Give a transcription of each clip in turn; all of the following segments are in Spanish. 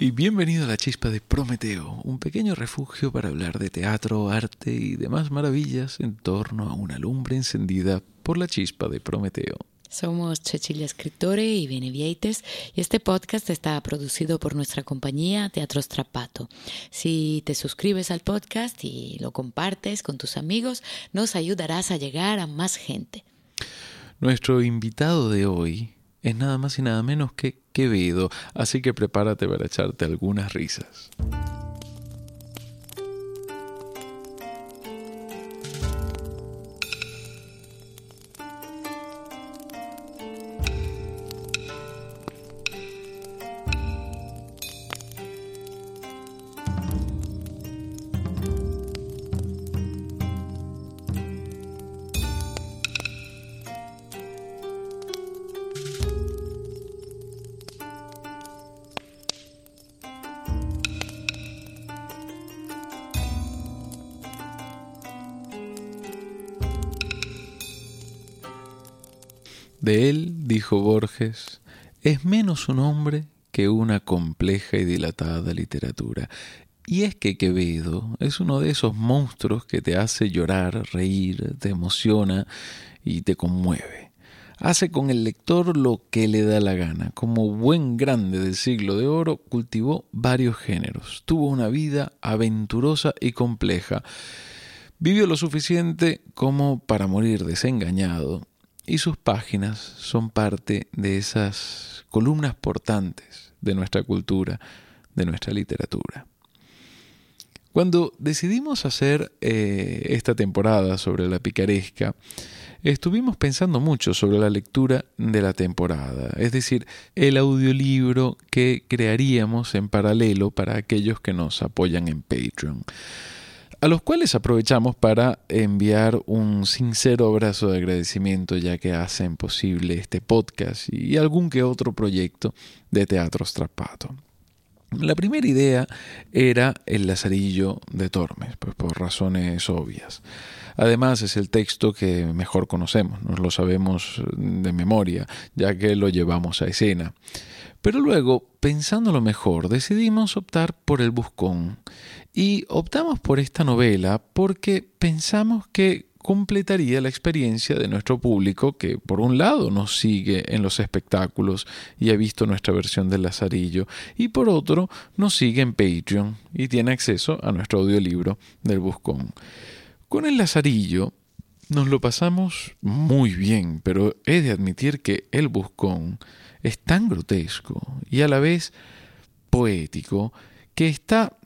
Y bienvenido a la chispa de Prometeo, un pequeño refugio para hablar de teatro, arte y demás maravillas en torno a una lumbre encendida por la chispa de Prometeo. Somos Cecilia Escritore y Benevieites y este podcast está producido por nuestra compañía Teatro Strapato. Si te suscribes al podcast y lo compartes con tus amigos, nos ayudarás a llegar a más gente. Nuestro invitado de hoy es nada más y nada menos que Quevedo, así que prepárate para echarte algunas risas. De él, dijo Borges, es menos un hombre que una compleja y dilatada literatura. Y es que Quevedo es uno de esos monstruos que te hace llorar, reír, te emociona y te conmueve. Hace con el lector lo que le da la gana. Como buen grande del siglo de oro, cultivó varios géneros. Tuvo una vida aventurosa y compleja. Vivió lo suficiente como para morir desengañado y sus páginas son parte de esas columnas portantes de nuestra cultura, de nuestra literatura. Cuando decidimos hacer eh, esta temporada sobre la picaresca, estuvimos pensando mucho sobre la lectura de la temporada, es decir, el audiolibro que crearíamos en paralelo para aquellos que nos apoyan en Patreon a los cuales aprovechamos para enviar un sincero abrazo de agradecimiento ya que hacen posible este podcast y algún que otro proyecto de Teatro Strapato. La primera idea era el Lazarillo de Tormes, pues por razones obvias. Además es el texto que mejor conocemos, nos lo sabemos de memoria, ya que lo llevamos a escena. Pero luego, pensándolo mejor, decidimos optar por el Buscón. Y optamos por esta novela porque pensamos que completaría la experiencia de nuestro público que por un lado nos sigue en los espectáculos y ha visto nuestra versión del Lazarillo y por otro nos sigue en Patreon y tiene acceso a nuestro audiolibro del Buscón. Con el Lazarillo nos lo pasamos muy bien, pero he de admitir que el Buscón es tan grotesco y a la vez poético que está,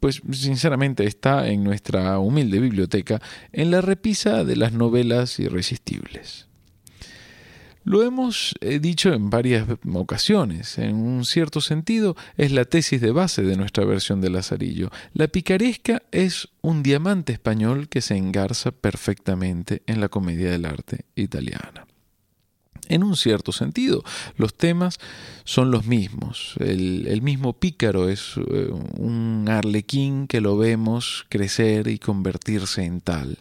pues sinceramente está en nuestra humilde biblioteca en la repisa de las novelas irresistibles. Lo hemos eh, dicho en varias ocasiones. En un cierto sentido, es la tesis de base de nuestra versión de Lazarillo. La picaresca es un diamante español que se engarza perfectamente en la comedia del arte italiana en un cierto sentido. Los temas son los mismos. El, mismo pícaro es eh, un arlequín que lo vemos crecer y convertirse en tal.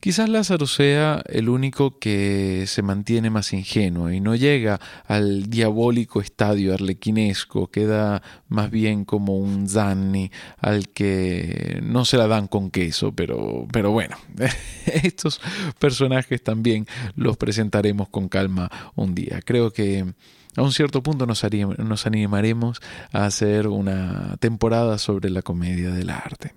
Quizás Lázaro sea el único que se mantiene más ingenuo y no llega al diabólico estadio arlequinesco, queda más bien como un Zanni al que no se la dan con queso, pero, pero bueno, estos personajes también los presentaremos con calma un día. Creo que a un cierto punto nos, nos animaremos a hacer una temporada sobre la comedia del arte.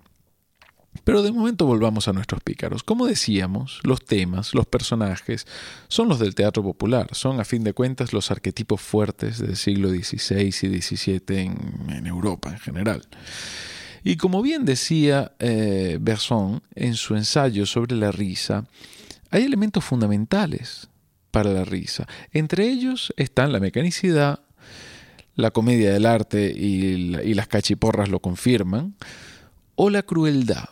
Pero de momento volvamos a nuestros pícaros. Como decíamos, los temas, los personajes, son los del teatro popular, son a fin de cuentas los arquetipos fuertes del siglo XVI y XVII en, Europa en general. Y como bien decía eh, Berson en su ensayo sobre la risa, hay elementos fundamentales para la risa. Entre ellos están la mecanicidad, la comedia del arte y, y las cachiporras lo confirman, o la crueldad.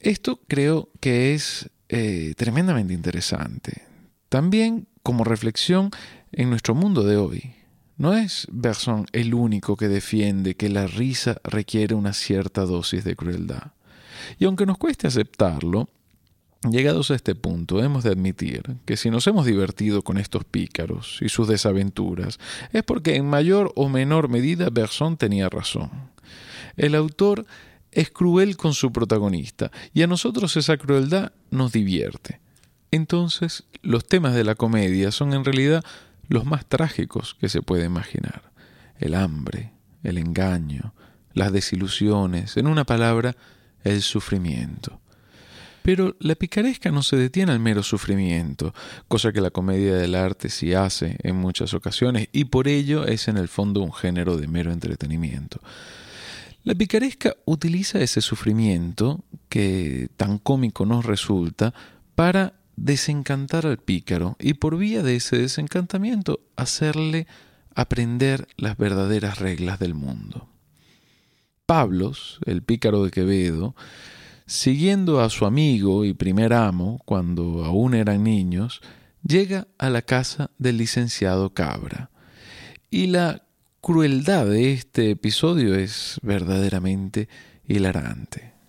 Esto creo que es eh, tremendamente interesante. También como reflexión en nuestro mundo de hoy. No es Berson el único que defiende que la risa requiere una cierta dosis de crueldad. Y aunque nos cueste aceptarlo, Llegados a este punto, hemos de admitir que si nos hemos divertido con estos pícaros y sus desaventuras, es porque en mayor o menor medida Bergson tenía razón. El autor es cruel con su protagonista y a nosotros esa crueldad nos divierte. Entonces, los temas de la comedia son en realidad los más trágicos que se puede imaginar. El hambre, el engaño, las desilusiones, en una palabra, el sufrimiento. Pero la picaresca no se detiene al mero sufrimiento, cosa que la comedia del arte sí hace en muchas ocasiones, y por ello es en el fondo un género de mero entretenimiento. La picaresca utiliza ese sufrimiento, que tan cómico nos resulta, para desencantar al pícaro y por vía de ese desencantamiento hacerle aprender las verdaderas reglas del mundo. Pablos, el pícaro de Quevedo, siguiendo a su amigo y primer amo cuando aún eran niños, llega a la casa del licenciado Cabra. Y la crueldad de este episodio es verdaderamente hilarante.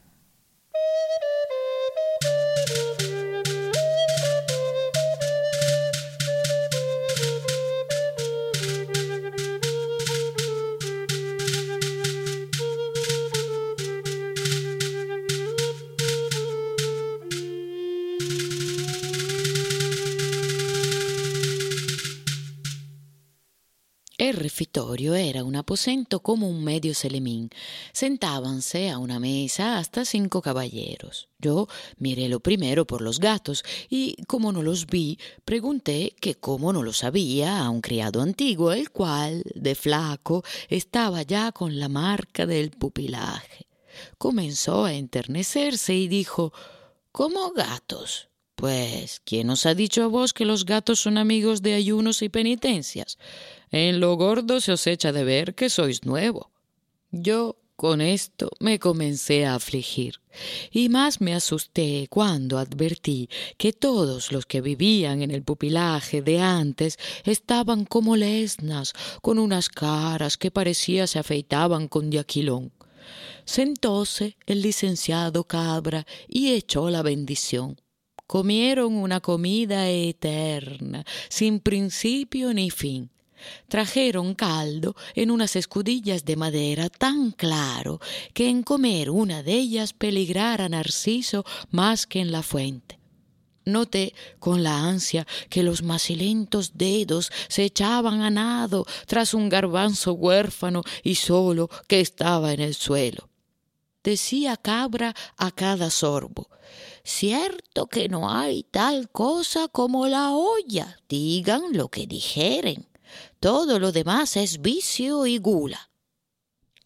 Era un aposento como un medio selemín. Sentábanse a una mesa hasta cinco caballeros. Yo miré lo primero por los gatos y, como no los vi, pregunté que cómo no lo sabía a un criado antiguo, el cual, de flaco, estaba ya con la marca del pupilaje. Comenzó a enternecerse y dijo ¿Cómo gatos? Pues, ¿quién os ha dicho a vos que los gatos son amigos de ayunos y penitencias? En lo gordo se os echa de ver que sois nuevo. Yo con esto me comencé a afligir, y más me asusté cuando advertí que todos los que vivían en el pupilaje de antes estaban como lesnas, con unas caras que parecía se afeitaban con diaquilón. Sentóse el licenciado Cabra y echó la bendición. Comieron una comida eterna, sin principio ni fin. Trajeron caldo en unas escudillas de madera tan claro que en comer una de ellas peligrara Narciso más que en la fuente. Noté con la ansia que los macilentos dedos se echaban a nado tras un garbanzo huérfano y solo que estaba en el suelo. Decía Cabra a cada sorbo Cierto que no hay tal cosa como la olla, digan lo que dijeren. Todo lo demás es vicio y gula.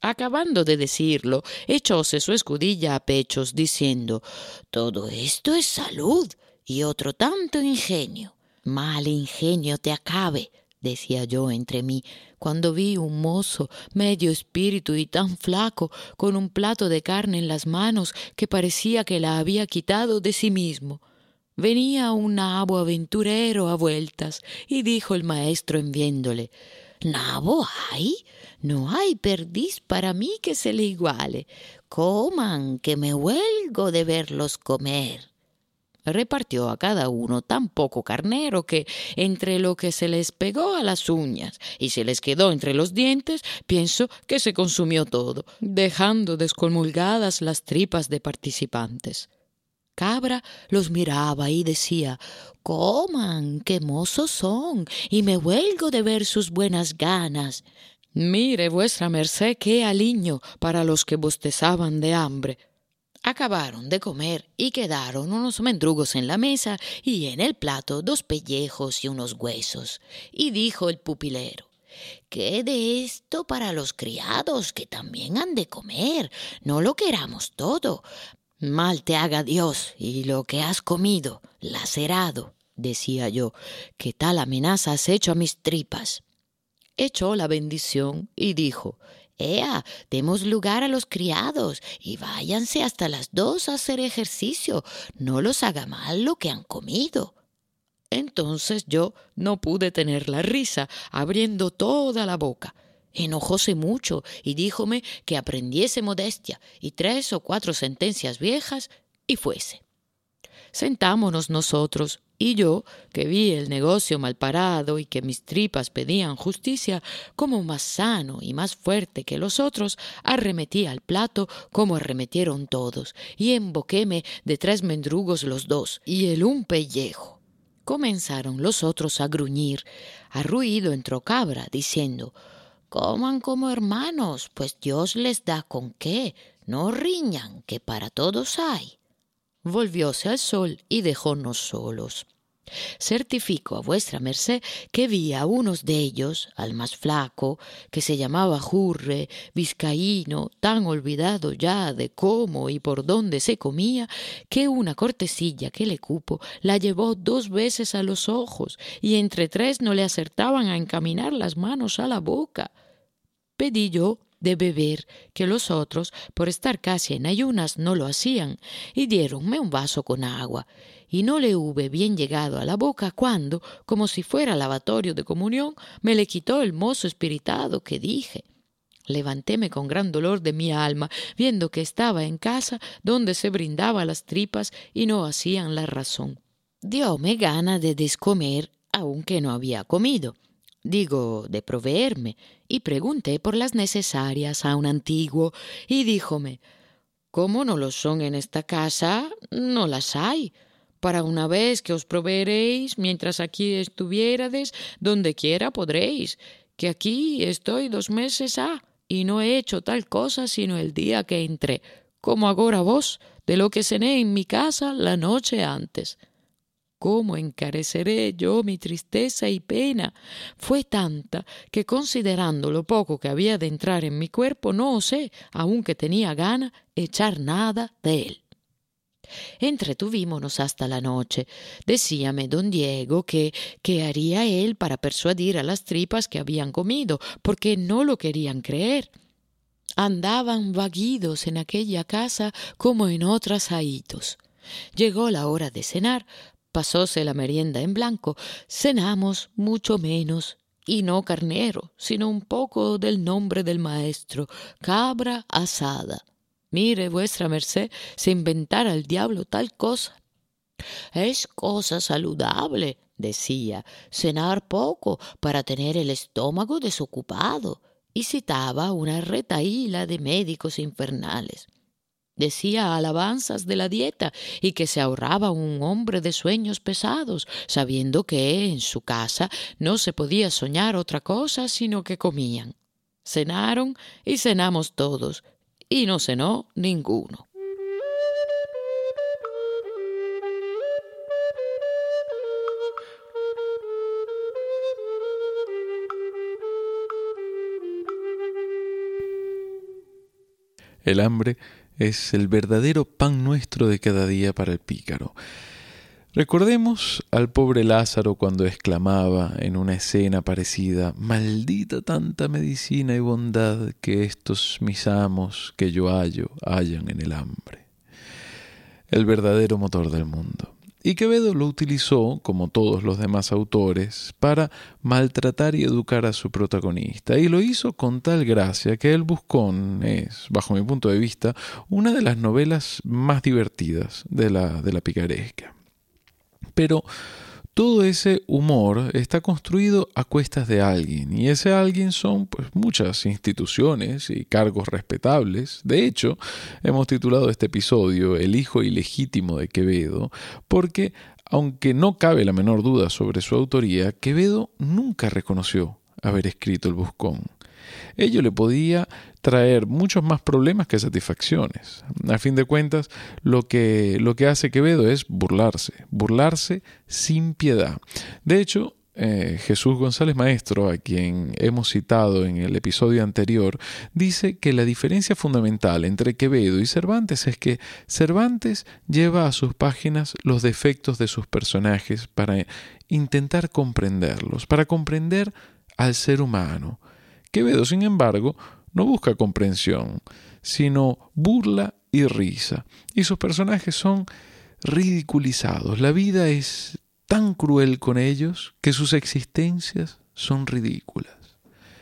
Acabando de decirlo, echóse su escudilla a pechos, diciendo Todo esto es salud y otro tanto ingenio. Mal ingenio te acabe, decía yo entre mí, cuando vi un mozo medio espíritu y tan flaco, con un plato de carne en las manos que parecía que la había quitado de sí mismo. Venía un nabo aventurero a vueltas, y dijo el maestro en viéndole ¿Nabo hay? No hay perdiz para mí que se le iguale. Coman, que me huelgo de verlos comer repartió a cada uno tan poco carnero que entre lo que se les pegó a las uñas y se les quedó entre los dientes, pienso que se consumió todo, dejando descomulgadas las tripas de participantes. Cabra los miraba y decía Coman, qué mozos son, y me huelgo de ver sus buenas ganas. Mire vuestra merced qué aliño para los que bostezaban de hambre. Acabaron de comer y quedaron unos mendrugos en la mesa y en el plato dos pellejos y unos huesos. Y dijo el pupilero ¿Qué de esto para los criados que también han de comer? No lo queramos todo. Mal te haga Dios y lo que has comido, lacerado, decía yo, que tal amenaza has hecho a mis tripas. Echó la bendición y dijo Ea, demos lugar a los criados y váyanse hasta las dos a hacer ejercicio. No los haga mal lo que han comido. Entonces yo no pude tener la risa, abriendo toda la boca. Enojóse mucho y díjome que aprendiese modestia y tres o cuatro sentencias viejas y fuese. Sentámonos nosotros, y yo, que vi el negocio mal parado y que mis tripas pedían justicia, como más sano y más fuerte que los otros, arremetí al plato como arremetieron todos, y emboquéme de tres mendrugos los dos, y el un pellejo. Comenzaron los otros a gruñir. A ruido entró Cabra, diciendo Coman como hermanos, pues Dios les da con qué, no riñan, que para todos hay volvióse al sol y dejónos solos. Certifico a vuestra merced que vi a unos de ellos, al más flaco, que se llamaba Jurre, vizcaíno, tan olvidado ya de cómo y por dónde se comía, que una cortesilla que le cupo la llevó dos veces a los ojos, y entre tres no le acertaban a encaminar las manos a la boca. Pedí yo de beber, que los otros, por estar casi en ayunas, no lo hacían, y diéronme un vaso con agua, y no le hube bien llegado a la boca cuando, como si fuera lavatorio de comunión, me le quitó el mozo espiritado que dije. Levantéme con gran dolor de mi alma, viendo que estaba en casa donde se brindaba las tripas y no hacían la razón. Dióme gana de descomer, aunque no había comido digo, de proveerme, y pregunté por las necesarias a un antiguo, y díjome, como no lo son en esta casa, no las hay. Para una vez que os proveeréis, mientras aquí estuviérades, donde quiera podréis, que aquí estoy dos meses ha, y no he hecho tal cosa sino el día que entré, como agora vos, de lo que cené en mi casa la noche antes. ¿Cómo encareceré yo mi tristeza y pena? Fue tanta que considerando lo poco que había de entrar en mi cuerpo, no osé, aunque tenía gana, echar nada de él. Entretuvímonos hasta la noche. Decíame don Diego que qué haría él para persuadir a las tripas que habían comido, porque no lo querían creer. Andaban vaguidos en aquella casa como en otras ahitos. Llegó la hora de cenar, pasóse la merienda en blanco, cenamos mucho menos, y no carnero, sino un poco del nombre del maestro, cabra asada. Mire vuestra merced, se inventara el diablo tal cosa. Es cosa saludable, decía, cenar poco para tener el estómago desocupado, y citaba una retaíla de médicos infernales. Decía alabanzas de la dieta y que se ahorraba un hombre de sueños pesados, sabiendo que en su casa no se podía soñar otra cosa sino que comían. Cenaron y cenamos todos, y no cenó ninguno. El hambre es el verdadero pan nuestro de cada día para el pícaro. Recordemos al pobre Lázaro cuando exclamaba en una escena parecida, Maldita tanta medicina y bondad que estos mis amos que yo hallo hallan en el hambre. El verdadero motor del mundo. Y Quevedo lo utilizó, como todos los demás autores, para maltratar y educar a su protagonista. Y lo hizo con tal gracia que El Buscón es, bajo mi punto de vista, una de las novelas más divertidas de la, de la picaresca. Pero todo ese humor está construido a cuestas de alguien, y ese alguien son pues muchas instituciones y cargos respetables. De hecho, hemos titulado este episodio El hijo ilegítimo de Quevedo, porque aunque no cabe la menor duda sobre su autoría, Quevedo nunca reconoció haber escrito el Buscón. Ello le podía traer muchos más problemas que satisfacciones. A fin de cuentas, lo que, lo que hace Quevedo es burlarse, burlarse sin piedad. De hecho, eh, Jesús González Maestro, a quien hemos citado en el episodio anterior, dice que la diferencia fundamental entre Quevedo y Cervantes es que Cervantes lleva a sus páginas los defectos de sus personajes para intentar comprenderlos, para comprender al ser humano, Quevedo, sin embargo, no busca comprensión, sino burla y risa, y sus personajes son ridiculizados. La vida es tan cruel con ellos que sus existencias son ridículas.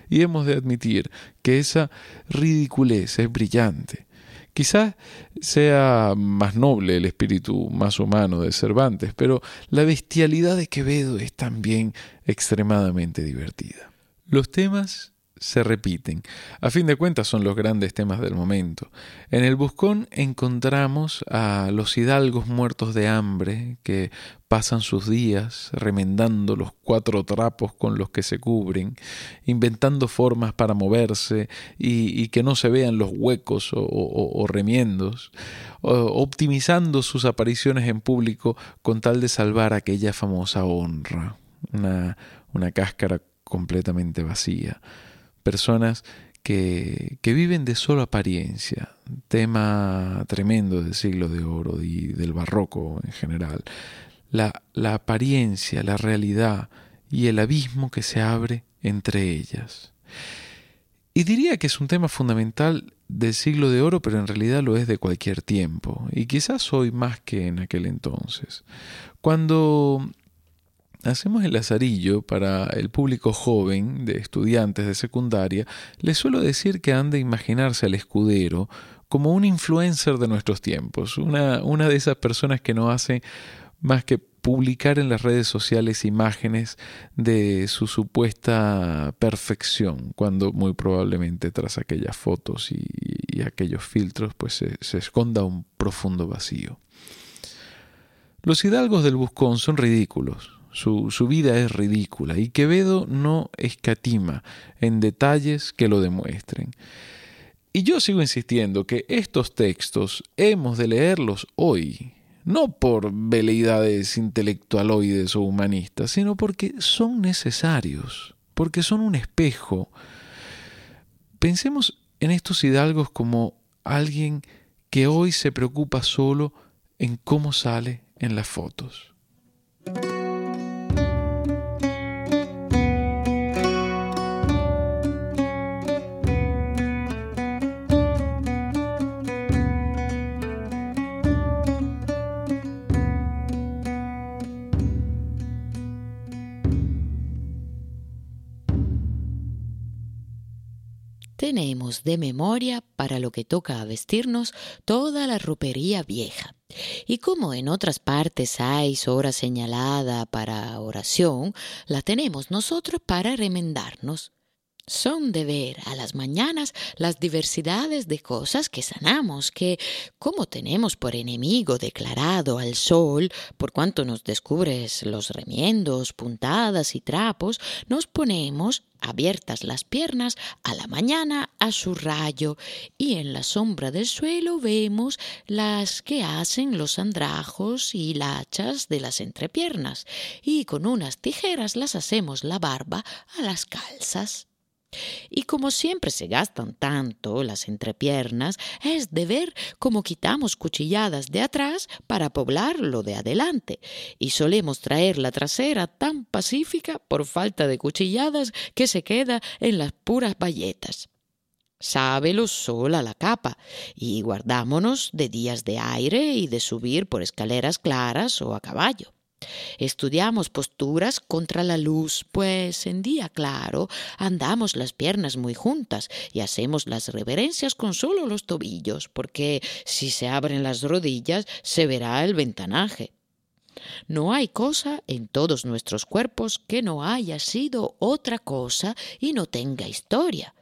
Y hemos de admitir que esa ridiculez es brillante, Quizás sea más noble el espíritu más humano de Cervantes, pero la bestialidad de Quevedo es también extremadamente divertida. Los temas se repiten. A fin de cuentas son los grandes temas del momento. En el Buscón encontramos a los hidalgos muertos de hambre que pasan sus días remendando los cuatro trapos con los que se cubren, inventando formas para moverse y, que no se vean los huecos o, remiendos, optimizando sus apariciones en público con tal de salvar aquella famosa honra, una, una cáscara completamente vacía personas que, que, viven de solo apariencia, tema tremendo del siglo de oro y del barroco en general, la, la apariencia, la realidad y el abismo que se abre entre ellas. Y diría que es un tema fundamental del siglo de oro, pero en realidad lo es de cualquier tiempo, y quizás hoy más que en aquel entonces. Cuando hacemos el lazarillo para el público joven de estudiantes de secundaria, les suelo decir que han de imaginarse al escudero como un influencer de nuestros tiempos, una, una de esas personas que no hace más que publicar en las redes sociales imágenes de su supuesta perfección, cuando muy probablemente tras aquellas fotos y, aquellos filtros pues se, se esconda un profundo vacío. Los hidalgos del Buscón son ridículos, su, vida es ridícula y Quevedo no escatima en detalles que lo demuestren. Y yo sigo insistiendo que estos textos hemos de leerlos hoy, no por veleidades intelectualoides o humanistas, sino porque son necesarios, porque son un espejo. Pensemos en estos hidalgos como alguien que hoy se preocupa solo en cómo sale en las fotos. Tenemos de memoria para lo que toca a vestirnos toda la ropería vieja. Y como en otras partes hay hora señalada para oración, la tenemos nosotros para remendarnos son de ver a las mañanas las diversidades de cosas que sanamos, que, como tenemos por enemigo declarado al sol, por cuanto nos descubres los remiendos, puntadas y trapos, nos ponemos abiertas las piernas a la mañana a su rayo, y en la sombra del suelo vemos las que hacen los andrajos y lachas de las entrepiernas, y con unas tijeras las hacemos la barba a las calzas. Y como siempre se gastan tanto las entrepiernas, es de ver cómo quitamos cuchilladas de atrás para poblar lo de adelante, y solemos traer la trasera tan pacífica por falta de cuchilladas que se queda en las puras bayetas. Sábelo sola la capa, y guardámonos de días de aire y de subir por escaleras claras o a caballo. Estudiamos posturas contra la luz, pues en día claro andamos las piernas muy juntas y hacemos las reverencias con solo los tobillos, porque si se abren las rodillas se verá el ventanaje. No hay cosa en todos nuestros cuerpos que no haya sido otra cosa y no tenga historia.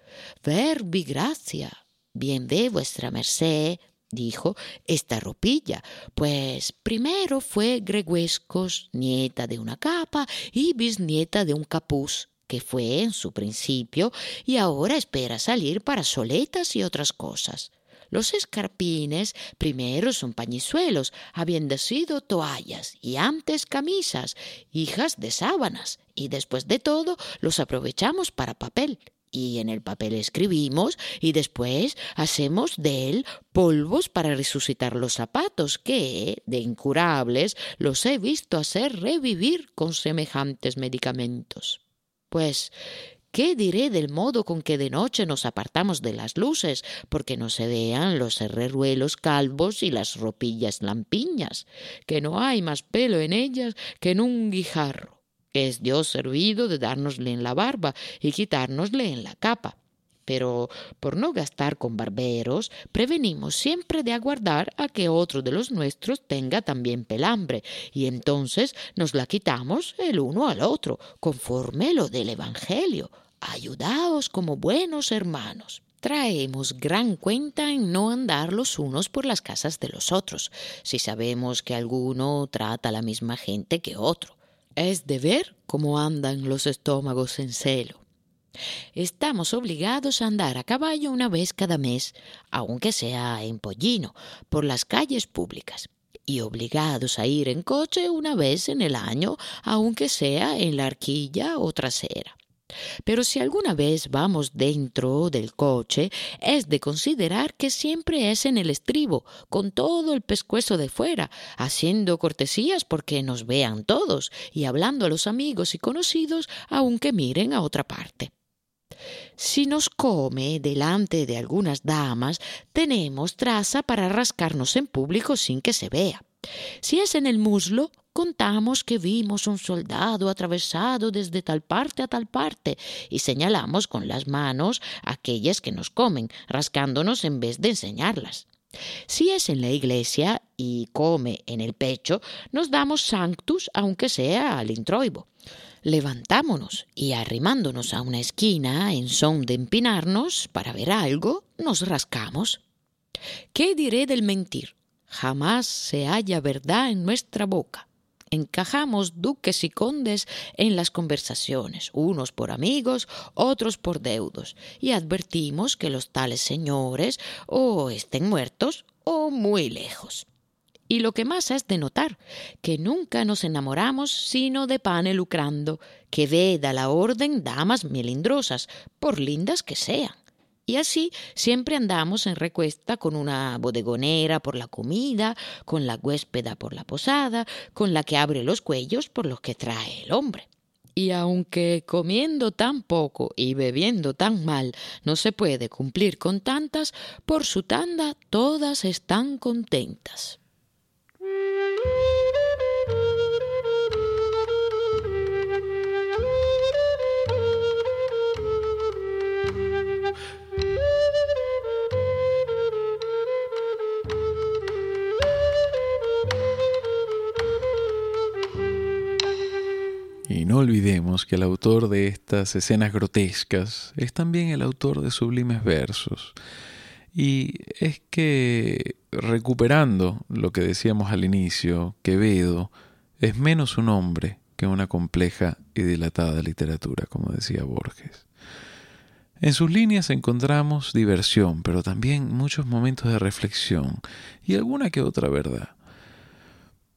Verbi gracia. Bien ve vuestra merced, dijo, esta ropilla, pues primero fue Greguescos, nieta de una capa y bisnieta de un capuz, que fue en su principio y ahora espera salir para soletas y otras cosas. Los escarpines primero son pañizuelos, habiendo sido toallas y antes camisas, hijas de sábanas, y después de todo los aprovechamos para papel y en el papel escribimos y después hacemos de él polvos para resucitar los zapatos que, de incurables, los he visto hacer revivir con semejantes medicamentos. Pues, ¿qué diré del modo con que de noche nos apartamos de las luces, porque no se vean los herreruelos calvos y las ropillas lampiñas, que no hay más pelo en ellas que en un guijarro? Es Dios servido de dárnosle en la barba y quitárnosle en la capa. pero por no gastar con barberos, prevenimos siempre de aguardar a que otro de los nuestros tenga también pelambre, y entonces nos la quitamos el uno al otro, conforme lo del Evangelio. Ayudaos como buenos hermanos. Traemos gran cuenta en no andar los unos por las casas de los otros, si sabemos que alguno trata a la misma gente que otro. Es de ver cómo andan los estómagos en celo. Estamos obligados a andar a caballo una vez cada mes, aunque sea en pollino, por las calles públicas, y obligados a ir en coche una vez en el año, aunque sea en la arquilla o trasera. Pero si alguna vez vamos dentro del coche, es de considerar que siempre es en el estribo, con todo el pescuezo de fuera, haciendo cortesías porque nos vean todos y hablando a los amigos y conocidos aunque miren a otra parte. Si nos come delante de algunas damas, tenemos traza para rascarnos en público sin que se vea. Si es en el muslo, contamos que vimos un soldado atravesado desde tal parte a tal parte y señalamos con las manos aquellas que nos comen, rascándonos en vez de enseñarlas. Si es en la iglesia y come en el pecho, nos damos sanctus aunque sea al introibo levantámonos y arrimándonos a una esquina en son de empinarnos para ver algo, nos rascamos. ¿Qué diré del mentir? Jamás se halla verdad en nuestra boca. Encajamos duques y condes en las conversaciones, unos por amigos, otros por deudos, y advertimos que los tales señores o estén muertos o muy lejos. Y lo que más es de notar, que nunca nos enamoramos sino de pane lucrando, que veda la orden damas melindrosas, por lindas que sean. Y así siempre andamos en recuesta con una bodegonera por la comida, con la huéspeda por la posada, con la que abre los cuellos por los que trae el hombre. Y aunque comiendo tan poco y bebiendo tan mal no se puede cumplir con tantas, por su tanda todas están contentas. No olvidemos que el autor de estas escenas grotescas es también el autor de sublimes versos. Y es que, recuperando lo que decíamos al inicio, Quevedo es menos un hombre que una compleja y dilatada literatura, como decía Borges. En sus líneas encontramos diversión, pero también muchos momentos de reflexión y alguna que otra verdad.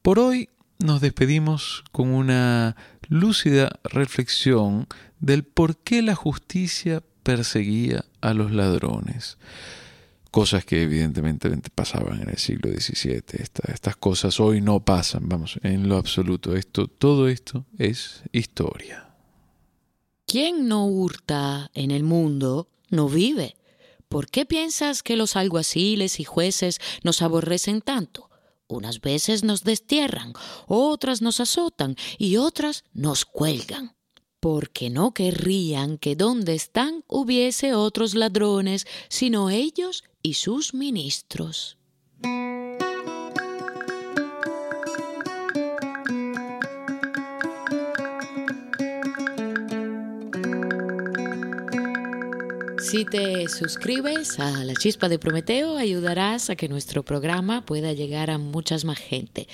Por hoy nos despedimos con una lúcida reflexión del por qué la justicia perseguía a los ladrones cosas que evidentemente pasaban en el siglo XVII. estas cosas hoy no pasan, vamos, en lo absoluto. Esto, todo esto es historia. ¿Quién no hurta en el mundo no vive? ¿Por qué piensas que los alguaciles y jueces nos aborrecen tanto? Unas veces nos destierran, otras nos azotan y otras nos cuelgan porque no querrían que donde están hubiese otros ladrones, sino ellos y sus ministros. Si te suscribes a La Chispa de Prometeo, ayudarás a que nuestro programa pueda llegar a muchas más gente.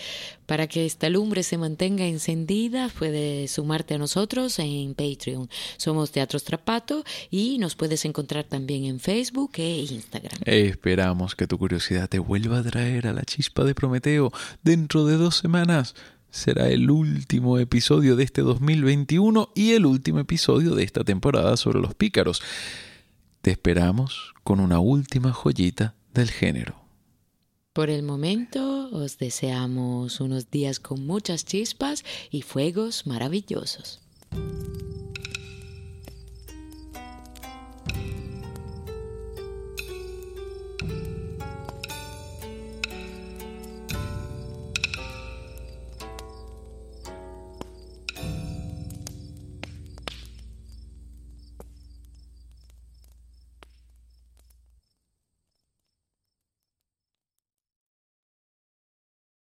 Para que esta lumbre se mantenga encendida, puedes sumarte a nosotros en Patreon. Somos Teatro Trapato y nos puedes encontrar también en Facebook e Instagram. Esperamos que tu curiosidad te vuelva a traer a La Chispa de Prometeo dentro de dos semanas será el último episodio de este 2021 y el último episodio de esta temporada sobre los pícaros. Te esperamos con una última joyita del género. Por el momento os deseamos unos días con muchas chispas y fuegos maravillosos.